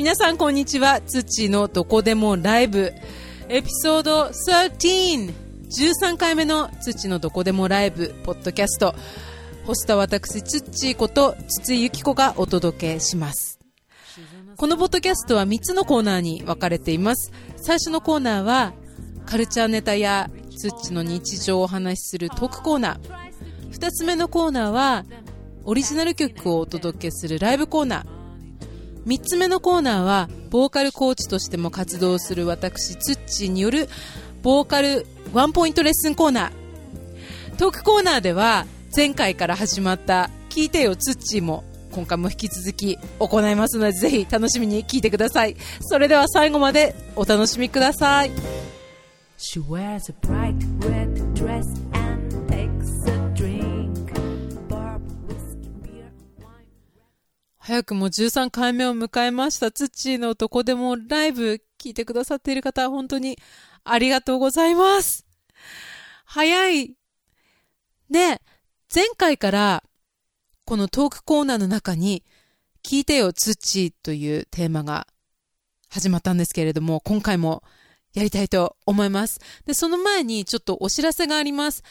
皆さんこんにちは。土のどこでもライブ。エピソード13 13回目の土のどこでもライブ。ポッドキャスト。ホストは私ツッチーこと筒井由紀子がお届けします。このポッドキャストは3つのコーナーに分かれています。最初のコーナーはカルチャーネタやツッチの日常をお話しするトークコーナー。2つ目のコーナーはオリジナル曲をお届けするライブコーナー。3つ目のコーナーはボーカルコーチとしても活動する私ツッチーによるボーカルワンポイントレッスンコーナー。トークコーナーでは前回から始まった聞いてよツッチーも今回も引き続き行いますのでぜひ楽しみに聞いてください。それでは最後までお楽しみください。早くも13回目を迎えました。ツッチーのどこでもライブ聞いてくださっている方本当にありがとうございます。早い。で前回からこのトークコーナーの中に聞いてよツッチーというテーマが始まったんですけれども今回もやりたいと思います。でその前にちょっとお知らせがあります。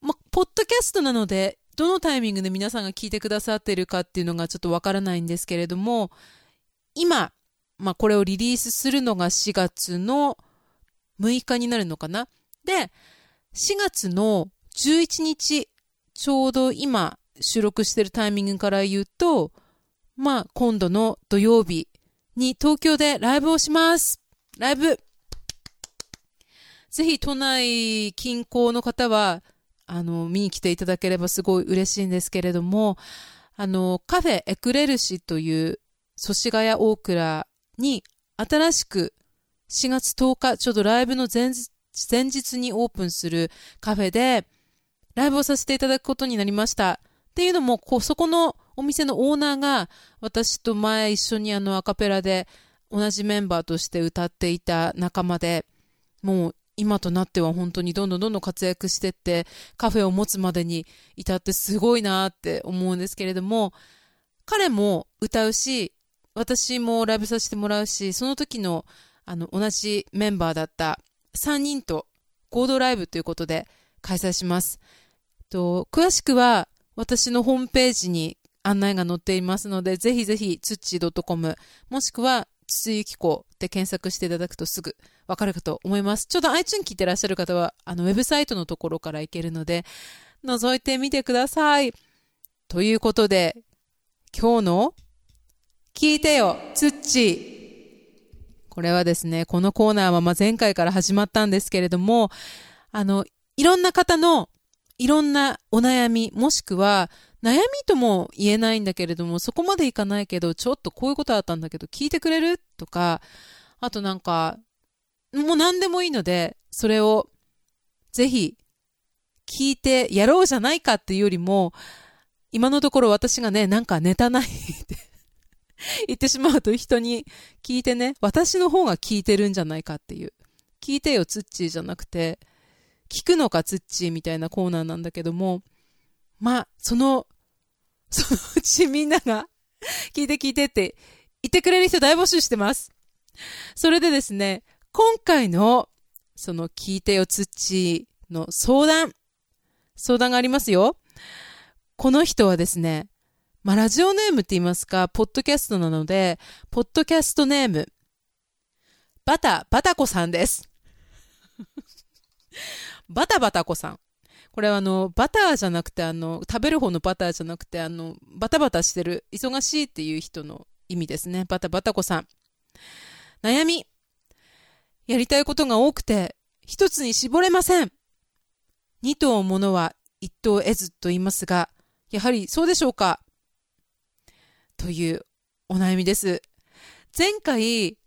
ま、ポッドキャストなので、どのタイミングで皆さんが聞いてくださってるかっていうのがちょっとわからないんですけれども、今、まあ、これをリリースするのが4月の6日になるのかな？で、4月の11日、ちょうど今収録してるタイミングから言うと、まあ、今度の土曜日に東京でライブをします。ライブぜひ都内近郊の方は、あの、見に来ていただければすごい嬉しいんですけれども、あの、カフェエクレルシという、祖師ヶ谷大倉に新しく4月10日、ちょうどライブの前日前日にオープンするカフェで、ライブをさせていただくことになりました。っていうのも、こう、そこのお店のオーナーが、私と前一緒にあのアカペラで同じメンバーとして歌っていた仲間で、もう今となっては本当にどんどんどんどん活躍してって、カフェを持つまでに至ってすごいなって思うんですけれども、彼も歌うし、私もライブさせてもらうし、その時のあの同じメンバーだった3人と合同ライブということで開催します。と詳しくは私のホームページに案内が載っていますので、ぜひぜひ、つっちー .com、もしくは、つつゆきこで検索していただくとすぐわかるかと思います。ちょうど iTunes 聞いてらっしゃる方は、あの、ウェブサイトのところから行けるので、覗いてみてください。ということで、今日の、聞いてよ、つっち。これはですね、このコーナーはま前回から始まったんですけれども、あの、いろんな方のいろんなお悩み、もしくは悩みとも言えないんだけれども、そこまでいかないけど、ちょっとこういうことあったんだけど、聞いてくれる？とか、あとなんか、もう何でもいいので、それをぜひ聞いてやろうじゃないかっていうよりも、今のところ私がね、なんかネタないって 言ってしまうと人に聞いてね、私の方が聞いてるんじゃないかっていう。聞いてよ、ツッチーじゃなくて、聞くのかツッチーみたいなコーナーなんだけども、まあ、その、そのうちみんなが、聞いて聞いてって言ってくれる人大募集してます。それでですね、今回の、その聞いてよツッチーの相談、相談がありますよ。この人はですね、まあ、ラジオネームって言いますか、ポッドキャストなので、ポッドキャストネーム、バタ、バタコさんです。バタバタコさん。これはあの、バターじゃなくて、あの、食べる方のバターじゃなくて、あの、バタバタしてる、忙しいっていう人の意味ですね。バタバタコさん。悩み。やりたいことが多くて、一つに絞れません。二頭ものは一頭得ずと言いますが、やはりそうでしょうか？というお悩みです。前回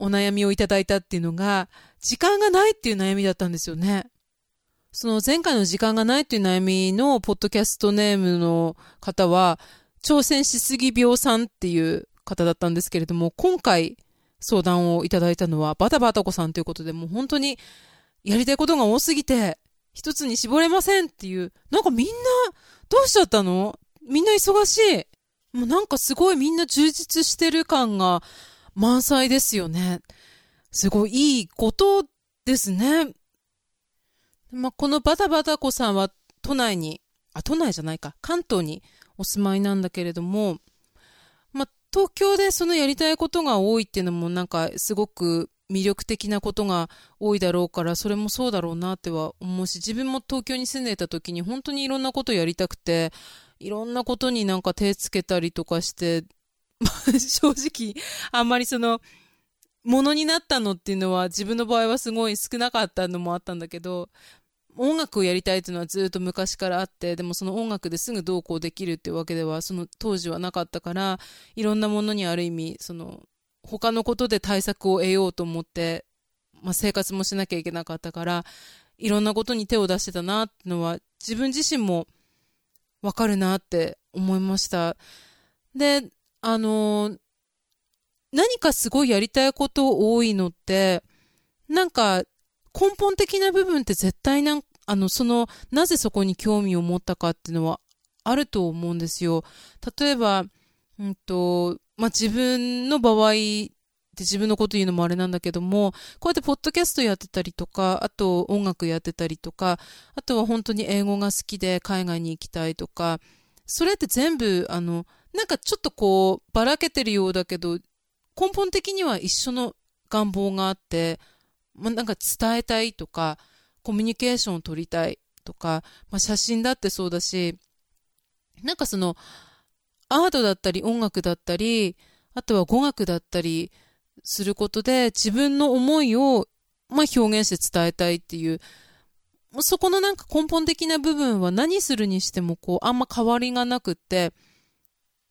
お悩みをいただいたっていうのが、時間がないっていう悩みだったんですよね。その前回の時間がないっていう悩みのポッドキャストネームの方は、挑戦しすぎ病さんっていう方だったんですけれども、今回相談をいただいたのはバタバタ子さんということで、もう本当にやりたいことが多すぎて、一つに絞れませんっていう、なんかみんな、どうしちゃったのみんな忙しい。もうなんかすごいみんな充実してる感が満載ですよね。すごいいいことですね。まあ、このバタバタ子さんは都内に、あ、都内じゃないか、関東にお住まいなんだけれども、まあ、東京でそのやりたいことが多いっていうのもなんかすごく魅力的なことが多いだろうから、それもそうだろうなっては思うし、自分も東京に住んでいた時に本当にいろんなことやりたくて、いろんなことになんか手つけたりとかして、まあ、正直、あんまりその、ものになったのっていうのは自分の場合はすごい少なかったのもあったんだけど、音楽をやりたいっていうのはずっと昔からあって、でもその音楽ですぐどうこうできるっていうわけでは、その当時はなかったから、いろんなものにある意味、その、他のことで対策を得ようと思って、まあ、生活もしなきゃいけなかったから、いろんなことに手を出してたなってのは、自分自身もわかるなって思いました。で、あのー、何かすごいやりたいこと多いのって、なんか根本的な部分って絶対なんあの、その、なぜそこに興味を持ったかっていうのはあると思うんですよ。例えば、うんと、まあ、自分の場合で自分のこと言うのもあれなんだけども、こうやってポッドキャストやってたりとか、あと音楽やってたりとか、あとは本当に英語が好きで海外に行きたいとか、それって全部、あの、なんかちょっとこう、ばらけてるようだけど、根本的には一緒の願望があって、まあ、なんか伝えたいとか、コミュニケーションを取りたいとか、まあ、写真だってそうだし、なんかその、アートだったり音楽だったり、あとは語学だったりすることで自分の思いを、まあ、表現して伝えたいっていう、そこのなんか根本的な部分は何するにしてもこうあんま変わりがなくって、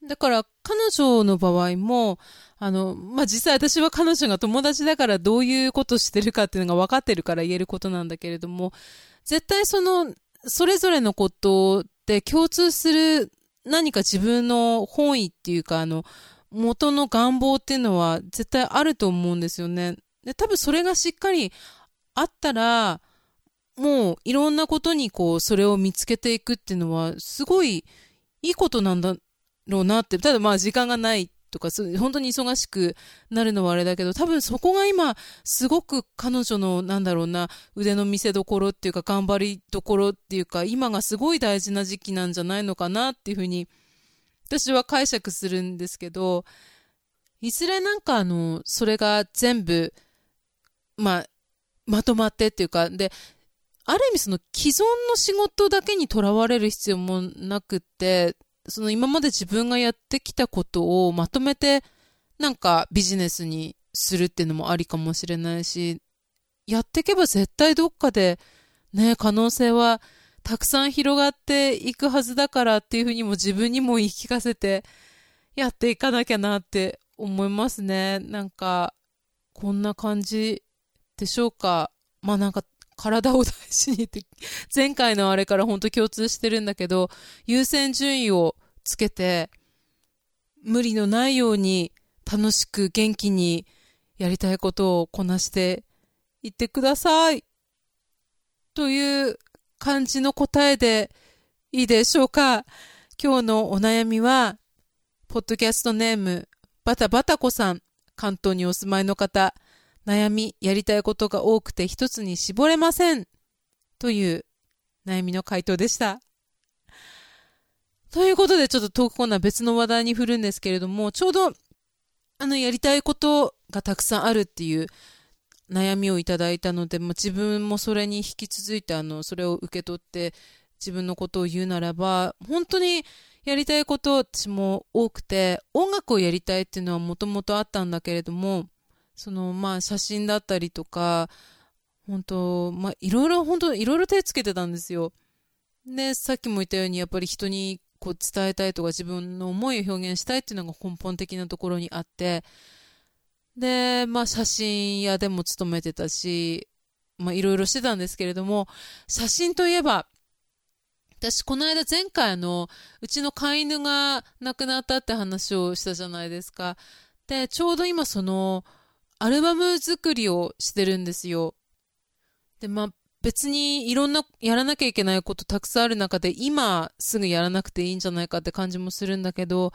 だから彼女の場合も、あの、まあ、実際私は彼女が友達だからどういうことしてるかっていうのが分かってるから言えることなんだけれども、絶対その、それぞれのことで共通する何か自分の本意っていうか、あの、元の願望っていうのは絶対あると思うんですよね。で、多分それがしっかりあったら、もういろんなことにこう、それを見つけていくっていうのは、すごいいいことなんだろうなって。ただまあ時間がないとか、本当に忙しくなるのはあれだけど、多分そこが今、すごく彼女の、なんだろうな、腕の見せ所っていうか、頑張りどころっていうか、今がすごい大事な時期なんじゃないのかなっていうふうに、私は解釈するんですけど、いずれなんかあの、それが全部、まあ、まとまってっていうか、で、ある意味その既存の仕事だけにとらわれる必要もなくって、その今まで自分がやってきたことをまとめてなんかビジネスにするっていうのもありかもしれないし、やっていけば絶対どっかでね、可能性はたくさん広がっていくはずだからっていうふうにも自分にも言い聞かせてやっていかなきゃなって思いますね。なんか、こんな感じでしょうか？まあなんか体を大事にって、前回のあれから本当共通してるんだけど、優先順位をつけて、無理のないように楽しく元気にやりたいことをこなしていってください。という感じの答えでいいでしょうか。今日のお悩みは、ポッドキャストネーム、バタバタコさん、関東にお住まいの方、悩み、やりたいことが多くて一つに絞れません。という悩みの回答でした。ということで、ちょっとトークコーナー別の話題に振るんですけれども、ちょうど、あの、やりたいことがたくさんあるっていう悩みをいただいたので、まあ、自分もそれに引き続いて、あの、それを受け取って自分のことを言うならば、本当にやりたいこと私も多くて、音楽をやりたいっていうのはもともとあったんだけれども、その、まあ、写真だったりとか、本当まあ、いろいろ、本当いろいろ手つけてたんですよ。で、さっきも言ったように、やっぱり人にこう伝えたいとか自分の思いを表現したいっていうのが根本的なところにあって、で、まあ、写真屋でも勤めてたし、まあ、いろいろしてたんですけれども、写真といえば、私、この間前回の、うちの飼い犬が亡くなったって話をしたじゃないですか。で、ちょうど今その、アルバム作りをしてるんですよ。で、まあ、別にいろんなやらなきゃいけないことたくさんある中で今すぐやらなくていいんじゃないかって感じもするんだけど、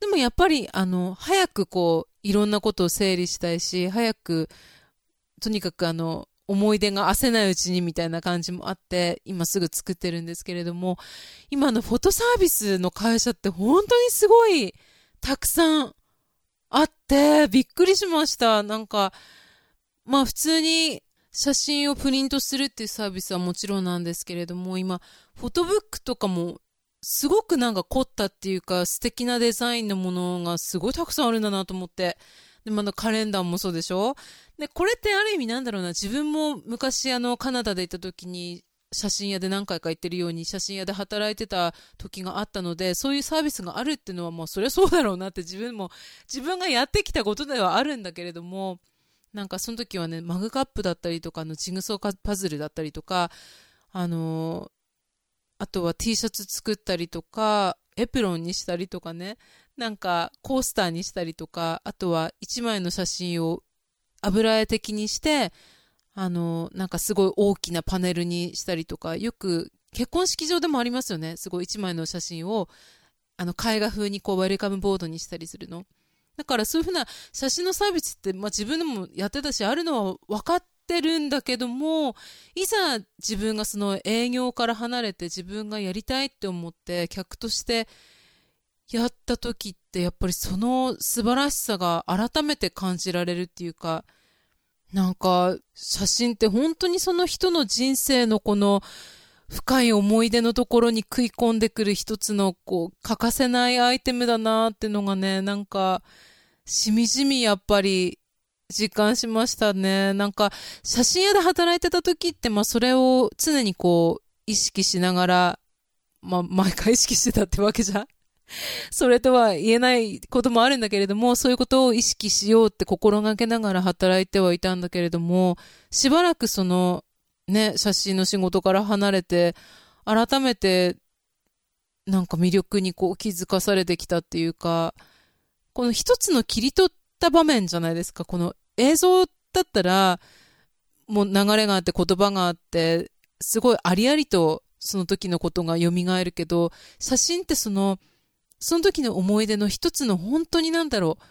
でもやっぱりあの、早くこう、いろんなことを整理したいし、早く、とにかくあの、思い出が焦ないうちにみたいな感じもあって、今すぐ作ってるんですけれども、今のフォトサービスの会社って本当にすごいたくさんあって、びっくりしました。なんか、まあ普通に写真をプリントするっていうサービスはもちろんなんですけれども、今、フォトブックとかもすごくなんか凝ったっていうか素敵なデザインのものがすごいたくさんあるんだなと思って。で、まだカレンダーもそうでしょ？で、これってある意味なんだろうな、自分も昔あのカナダで行った時に写真屋で何回か行ってるように写真屋で働いてた時があったので、そういうサービスがあるっていうのはもうそりゃそうだろうなって自分も、自分がやってきたことではあるんだけれども、なんかその時はね、マグカップだったりとか、のジグソーパズルだったりとか、あのあとは T シャツ作ったりとか、エプロンにしたりとかね、なんかコースターにしたりとか、あとは一枚の写真を油絵的にして、あのなんかすごい大きなパネルにしたりとか、よく結婚式場でもありますよね。すごい一枚の写真を、あの絵画風にこうウェルカムボードにしたりするの。だからそういうふうな写真のサービスって、まあ、自分でもやってたし、あるのは分かってるんだけども、いざ自分がその営業から離れて自分がやりたいって思って客としてやった時ってやっぱりその素晴らしさが改めて感じられるっていうか、なんか写真って本当にその人の人生のこの深い思い出のところに食い込んでくる一つのこう欠かせないアイテムだなってのがね、なんかしみじみやっぱり実感しましたね。なんか写真屋で働いてた時ってまあそれを常にこう意識しながら、まあ毎回意識してたってわけじゃ それとは言えないこともあるんだけれども、そういうことを意識しようって心がけながら働いてはいたんだけれども、しばらくその、ね、写真の仕事から離れて、改めて、なんか魅力にこう気づかされてきたっていうか、この一つの切り取った場面じゃないですか。この映像だったら、もう流れがあって言葉があって、すごいありありとその時のことが蘇るけど、写真ってその、その時の思い出の一つの本当になんだろう、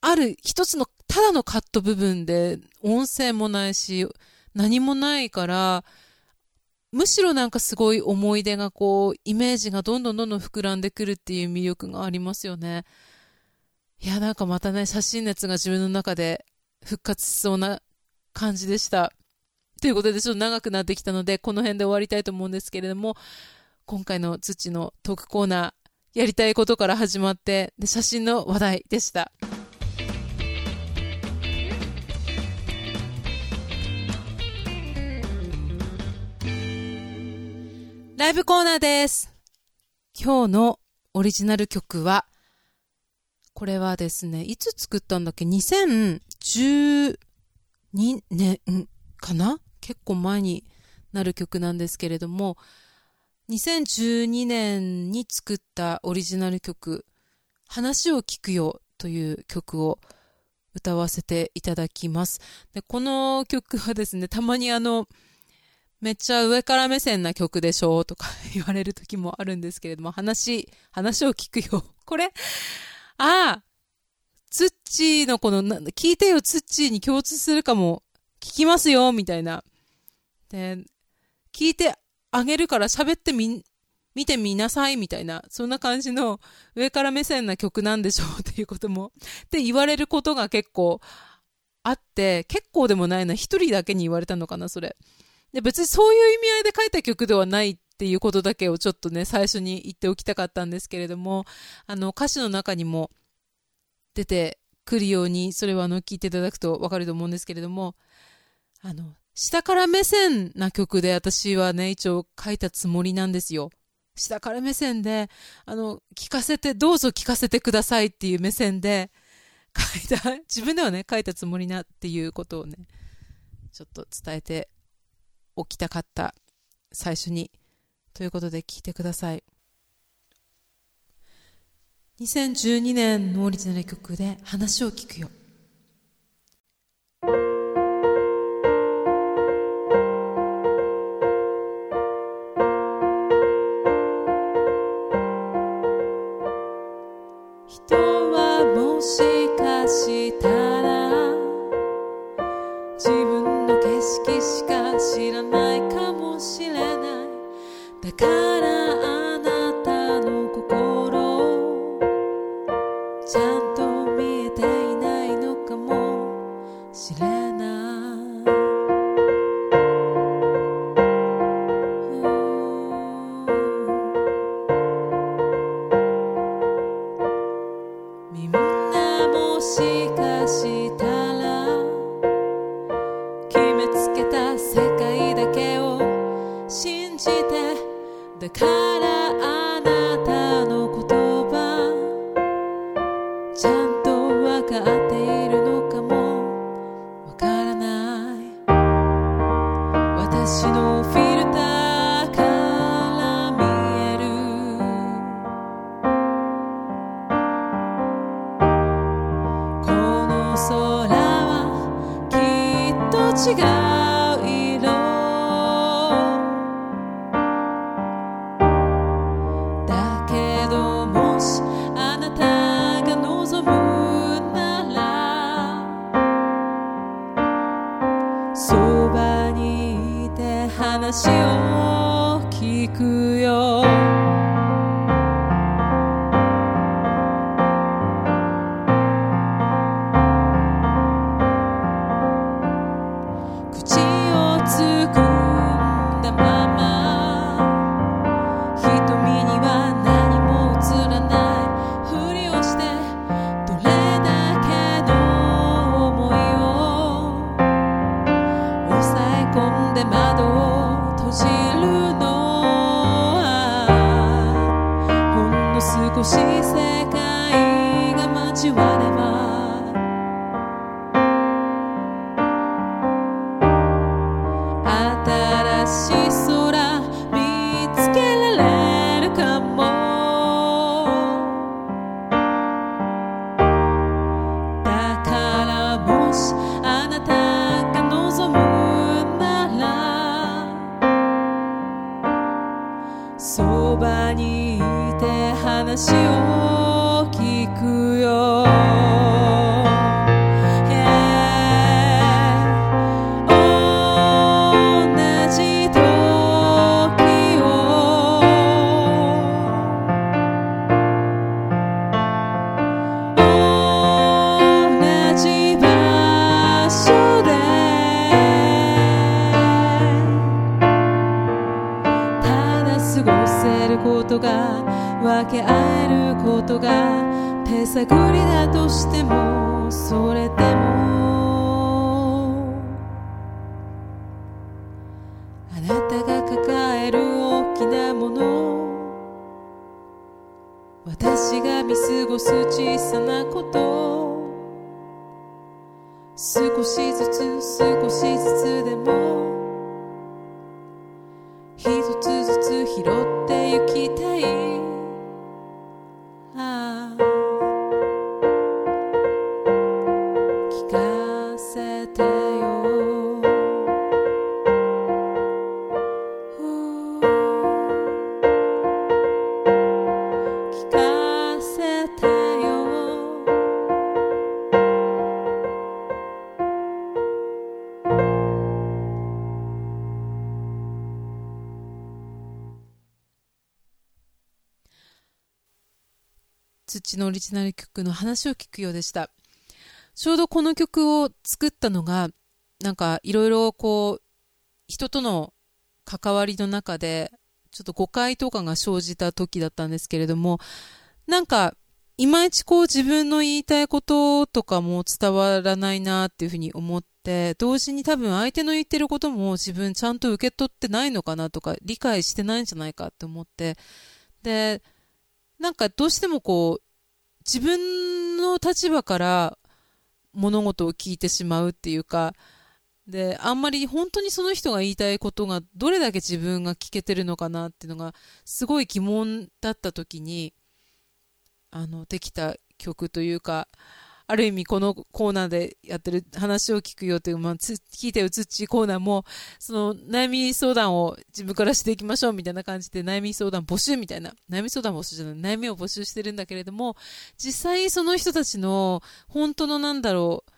ある一つのただのカット部分で音声もないし、何もないから、むしろなんかすごい思い出がこう、イメージがどんどんどんどん膨らんでくるっていう魅力がありますよね。いや、なんかまたね、写真熱が自分の中で復活しそうな感じでした。ということで、ちょっと長くなってきたので、この辺で終わりたいと思うんですけれども、今回の土のトークコーナー、やりたいことから始まって、で、写真の話題でした。ライブコーナーです。今日のオリジナル曲は、これはですね、いつ作ったんだっけ ?2012 年かな？結構前になる曲なんですけれども、2012年に作ったオリジナル曲、話を聞くよという曲を歌わせていただきます。で、この曲はですね、たまにあの、めっちゃ上から目線な曲でしょうとか 言われる時もあるんですけれども、話、話を聞くよ。これ、ああ、ツッチーのこの、聞いてよツッチーに共通するかも、聞きますよ、みたいな。で、聞いてあげるから喋ってみ、見てみなさい、みたいな、そんな感じの上から目線な曲なんでしょう っていうことも、って言われることが結構あって、結構でもないな、一人だけに言われたのかな、それ。で、別にそういう意味合いで書いた曲ではないっていうことだけをちょっとね、最初に言っておきたかったんですけれども、あの、歌詞の中にも出てくるように、それはあの、聞いていただくとわかると思うんですけれども、あの、下から目線な曲で私はね、一応書いたつもりなんですよ。下から目線で、あの、聞かせて、どうぞ聞かせてくださいっていう目線で書いた、自分ではね、書いたつもりなっていうことをね、ちょっと伝えておきたかった、最初に。ということで聞いてください。2012年のオリジナル曲で話を聞くよ。人はもしかしたらで窓を閉じるのはほんの少し探りだとしてもそれで土のオリジナル曲の話を聞くようでした。ちょうどこの曲を作ったのがなんかいろいろこう人との関わりの中でちょっと誤解とかが生じた時だったんですけれどもなんかいまいちこう自分の言いたいこととかも伝わらないなっていうふうに思って同時に多分相手の言ってることも自分ちゃんと受け取ってないのかなとか理解してないんじゃないかって思って。でなんかどうしてもこう自分の立場から物事を聞いてしまうっていうかであんまり本当にその人が言いたいことがどれだけ自分が聞けてるのかなっていうのがすごい疑問だった時にあのできた曲というかある意味このコーナーでやってる話を聞くよという、まあ、つ聞いてよつっちコーナーもその悩み相談を自分からしていきましょうみたいな感じで悩み相談募集みたいな悩み相談募集じゃない悩みを募集してるんだけれども実際その人たちの本当のなんだろう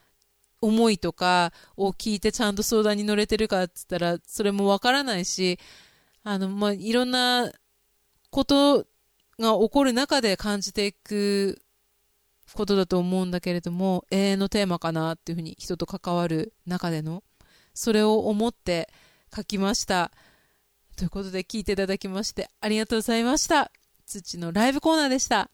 思いとかを聞いてちゃんと相談に乗れてるかっつったらそれもわからないしあの、まあ、いろんなことが起こる中で感じていくことだと思うんだけれども永遠のテーマかなっていうふうに人と関わる中でのそれを思って書きました。ということで聞いていただきましてありがとうございました。土のライブコーナーでした。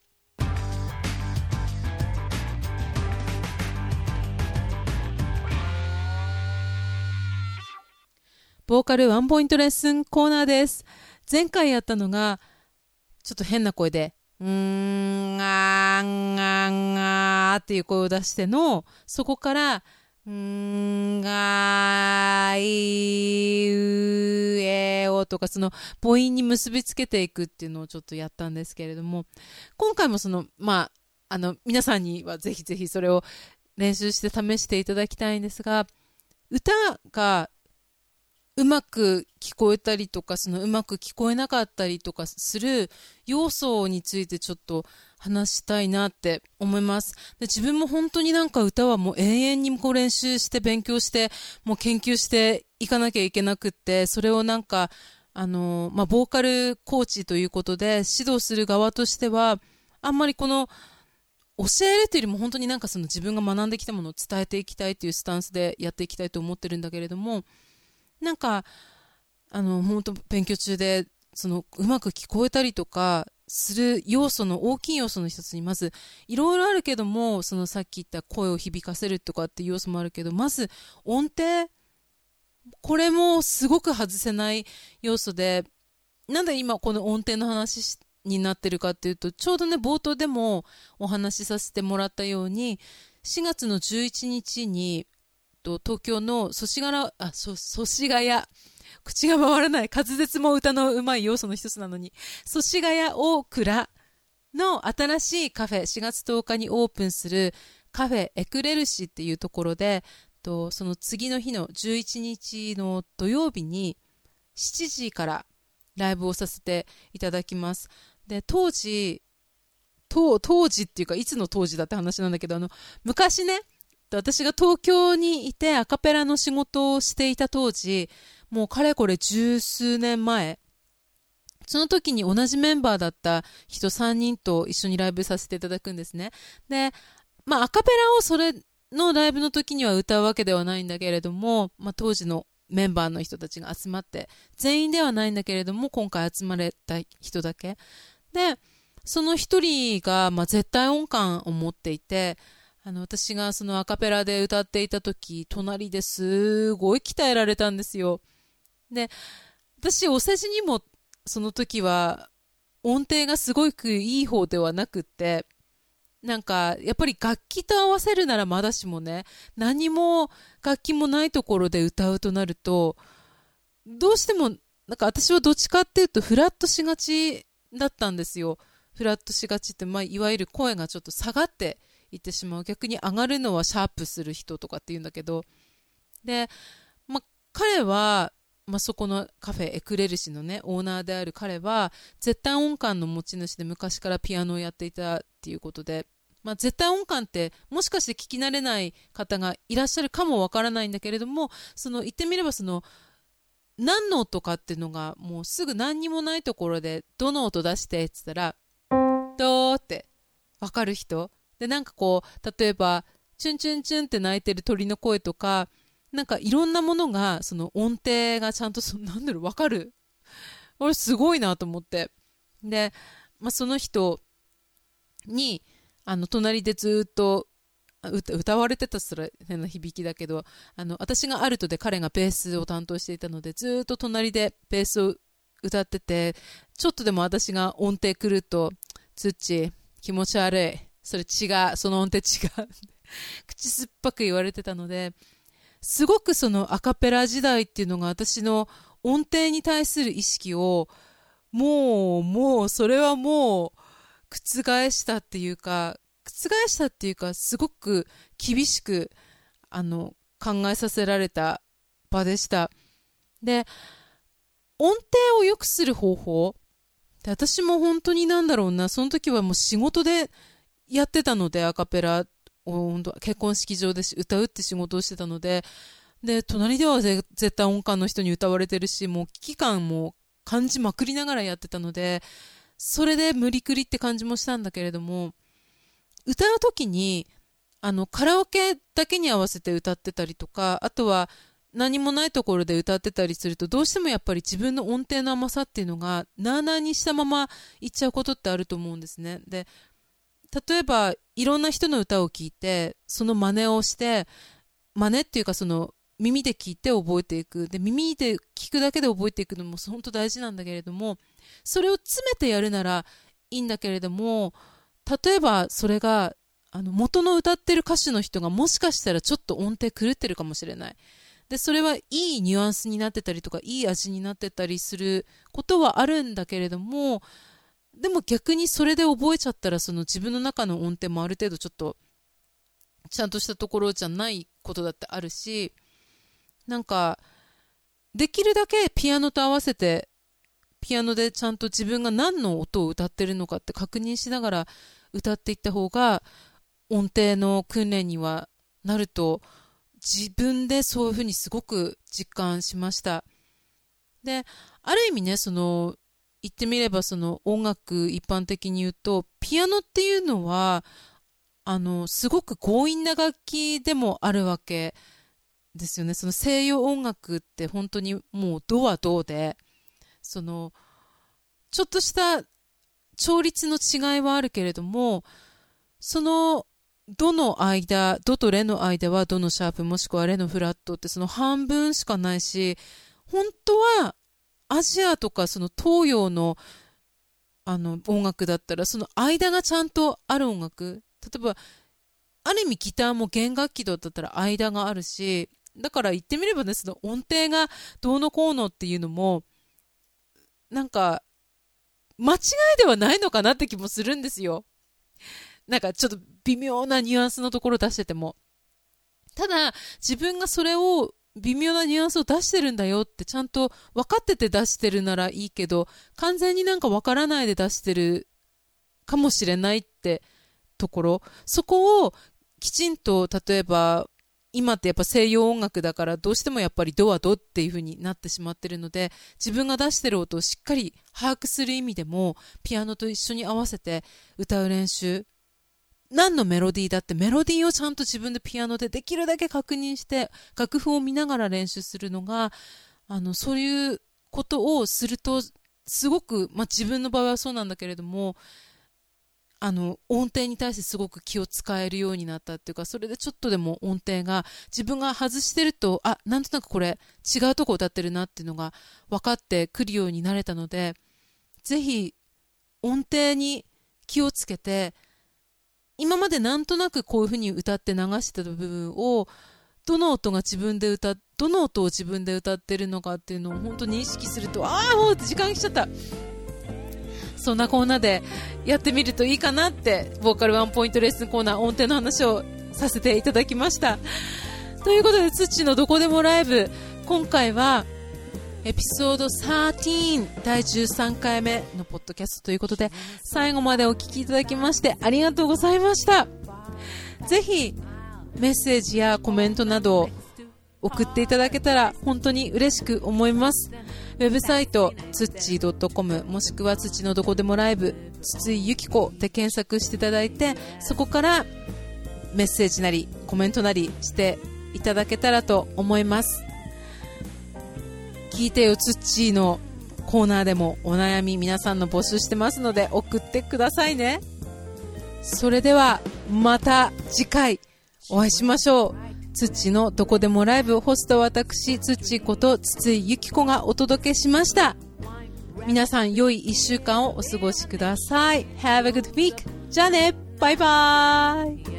ボーカルワンポイントレッスンコーナーです。前回やったのがちょっと変な声でうーん、あーん、あーん、あーっていう声を出しての、そこから、うーん、あー、いう、えーおとか、その母音に結びつけていくっていうのをちょっとやったんですけれども、今回もその、まあ、あの、皆さんにはぜひぜひそれを練習して試していただきたいんですが、歌がうまく聞こえたりとか、そのうまく聞こえなかったりとかする要素についてちょっと話したいなって思います。で自分も本当になんか歌はもう永遠にこう練習して勉強して、もう研究していかなきゃいけなくって、それをなんか、あの、まあ、ボーカルコーチということで指導する側としては、あんまりこの、教えるというよりも本当になんかその自分が学んできたものを伝えていきたいというスタンスでやっていきたいと思ってるんだけれども、なんか、あの、本当勉強中で、その、うまく聞こえたりとか、する要素の大きい要素の一つに、まず、いろいろあるけども、そのさっき言った声を響かせるとかっていう要素もあるけど、まず、音程、これもすごく外せない要素で、なんで今この音程の話になってるかっていうと、ちょうどね、冒頭でもお話しさせてもらったように、4月の11日に、と東京の祖師ヶ谷、あ、そ祖師ヶ谷、口が回らない、滑舌も歌のうまい要素の一つなのに、祖師ヶ谷大倉の新しいカフェ、4月10日にオープンするカフェエクレルシっていうところで、とその次の日の11日の土曜日に7時からライブをさせていただきます。で、当時、当当時っていうか、いつの当時だって話なんだけど、あの、昔ね、私が東京にいてアカペラの仕事をしていた当時、もうかれこれ十数年前、その時に同じメンバーだった人3人と一緒にライブさせていただくんですね。で、まあアカペラをそれのライブの時には歌うわけではないんだけれども、まあ当時のメンバーの人たちが集まって、全員ではないんだけれども、今回集まれた人だけ。で、その一人が、まあ、絶対音感を持っていて、あの、私がそのアカペラで歌っていた時、隣ですごい鍛えられたんですよ。で、私、お世辞にも、その時は、音程がすごくいい方ではなくって、なんか、やっぱり楽器と合わせるならまだしもね、何も楽器もないところで歌うとなると、どうしても、なんか私はどっちかっていうとフラットしがちだったんですよ。フラットしがちって、まあ、いわゆる声がちょっと下がっていってしまう。逆に上がるのはシャープする人とかって言うんだけど。で、ま、彼は、ま、そこのカフェエクレルシのね、オーナーである彼は、絶対音感の持ち主で昔からピアノをやっていたっていうことで、ま、絶対音感ってもしかして聞き慣れない方がいらっしゃるかもわからないんだけれども、その言ってみればその、何の音かっていうのがもうすぐ何にもないところで、どの音出してって言ったら、どーってわかる人？で、なんかこう、例えば、チュンチュンチュンって鳴いてる鳥の声とか、なんかいろんなものが、その音程がちゃんとそ、なんだろう、わかる。俺すごいなと思って。で、まあ、その人に、あの、隣でずっと歌歌われてたすら変な響きだけど、あの、私がアルトで彼がベースを担当していたので、ずっと隣でベースを歌ってて、ちょっとでも私が音程来ると、つっち、気持ち悪い。それ違う。その音程違う。口酸っぱく言われてたので、すごくそのアカペラ時代っていうのが私の音程に対する意識を、もう、もう、それはもう、覆したっていうか、覆したっていうか、すごく厳しく、あの、考えさせられた場でした。で、音程を良くする方法私も本当になんだろうな、その時はもう仕事でやってたので、アカペラを本当結婚式場で歌うって仕事をしてたので、で、隣では絶対音感の人に歌われてるし、もう危機感も感じまくりながらやってたので、それで無理くりって感じもしたんだけれども、歌う時に、あの、カラオケだけに合わせて歌ってたりとか、あとは何もないところで歌ってたりすると、どうしてもやっぱり自分の音程の甘さっていうのが、なあなあにしたままいっちゃうことってあると思うんですね。で、例えば、いろんな人の歌を聴いて、その真似をして、真似っていうかその、耳で聞いて覚えていく。で、耳で聞くだけで覚えていくのも本当大事なんだけれども、それを詰めてやるならいいんだけれども、例えばそれが、あの、元の歌ってる歌手の人がもしかしたらちょっと音程狂ってるかもしれない。で、それはいいニュアンスになってたりとか、いい味になってたりすることはあるんだけれども、でも逆にそれで覚えちゃったら、その自分の中の音程もある程度ちょっと、ちゃんとしたところじゃないことだってあるし、なんか、できるだけピアノと合わせて、ピアノでちゃんと自分が何の音を歌ってるのかって確認しながら歌っていった方が、音程の訓練にはなると、自分でそういうふうにすごく実感しました。で、ある意味ね、その、言ってみればその音楽一般的に言うと、ピアノっていうのは、あの、すごく強引な楽器でもあるわけですよね。その西洋音楽って本当にもうドはドで、その、ちょっとした調律の違いはあるけれども、その、ドの間、ドとレの間はドのシャープもしくはレのフラットってその半分しかないし、本当はアジアとかその東洋のあの音楽だったらその間がちゃんとある音楽。例えばある意味ギターも弦楽器だったら間があるしだから言ってみればねその音程がどうのこうのっていうのもなんか間違いではないのかなって気もするんですよ。なんかちょっと微妙なニュアンスのところ出してても。ただ自分がそれを微妙なニュアンスを出してるんだよってちゃんと分かってて出してるならいいけど完全になんか分からないで出してるかもしれないってところ。そこをきちんと例えば今ってやっぱ西洋音楽だからどうしてもやっぱりドはドっていう風になってしまってるので自分が出してる音をしっかり把握する意味でもピアノと一緒に合わせて歌う練習何のメロディーだってメロディーをちゃんと自分でピアノでできるだけ確認して楽譜を見ながら練習するのがあのそういうことをするとすごく、まあ、自分の場合はそうなんだけれどもあの音程に対してすごく気を使えるようになったっていうかそれでちょっとでも音程が自分が外してるとあなんとなくこれ違うとこ歌ってるなっていうのが分かってくるようになれたのでぜひ音程に気をつけて今までなんとなくこういう風に歌って流してた部分をどの音が自分で歌どの音を自分で歌ってるのかっていうのを本当に意識するとああもう時間来ちゃった。そんなコーナーでやってみるといいかなってボーカルワンポイントレッスンコーナー音程の話をさせていただきました。ということで土のどこでもライブ今回はエピソード13第13回目のポッドキャストということで最後までお聞きいただきましてありがとうございました。ぜひメッセージやコメントなど送っていただけたら本当に嬉しく思います。ウェブサイトつっちー .com もしくは土のどこでもライブ筒井ゆき子で検索していただいてそこからメッセージなりコメントなりしていただけたらと思います。聞いてよつっちーのコーナーでもお悩み皆さんの募集してますので送ってくださいね。それではまた次回お会いしましょう。つっちのどこでもライブホスト私つっちーこと筒井ゆき子がお届けしました。皆さん良い1週間をお過ごしください。Have a good week じゃあね。バイバーイ。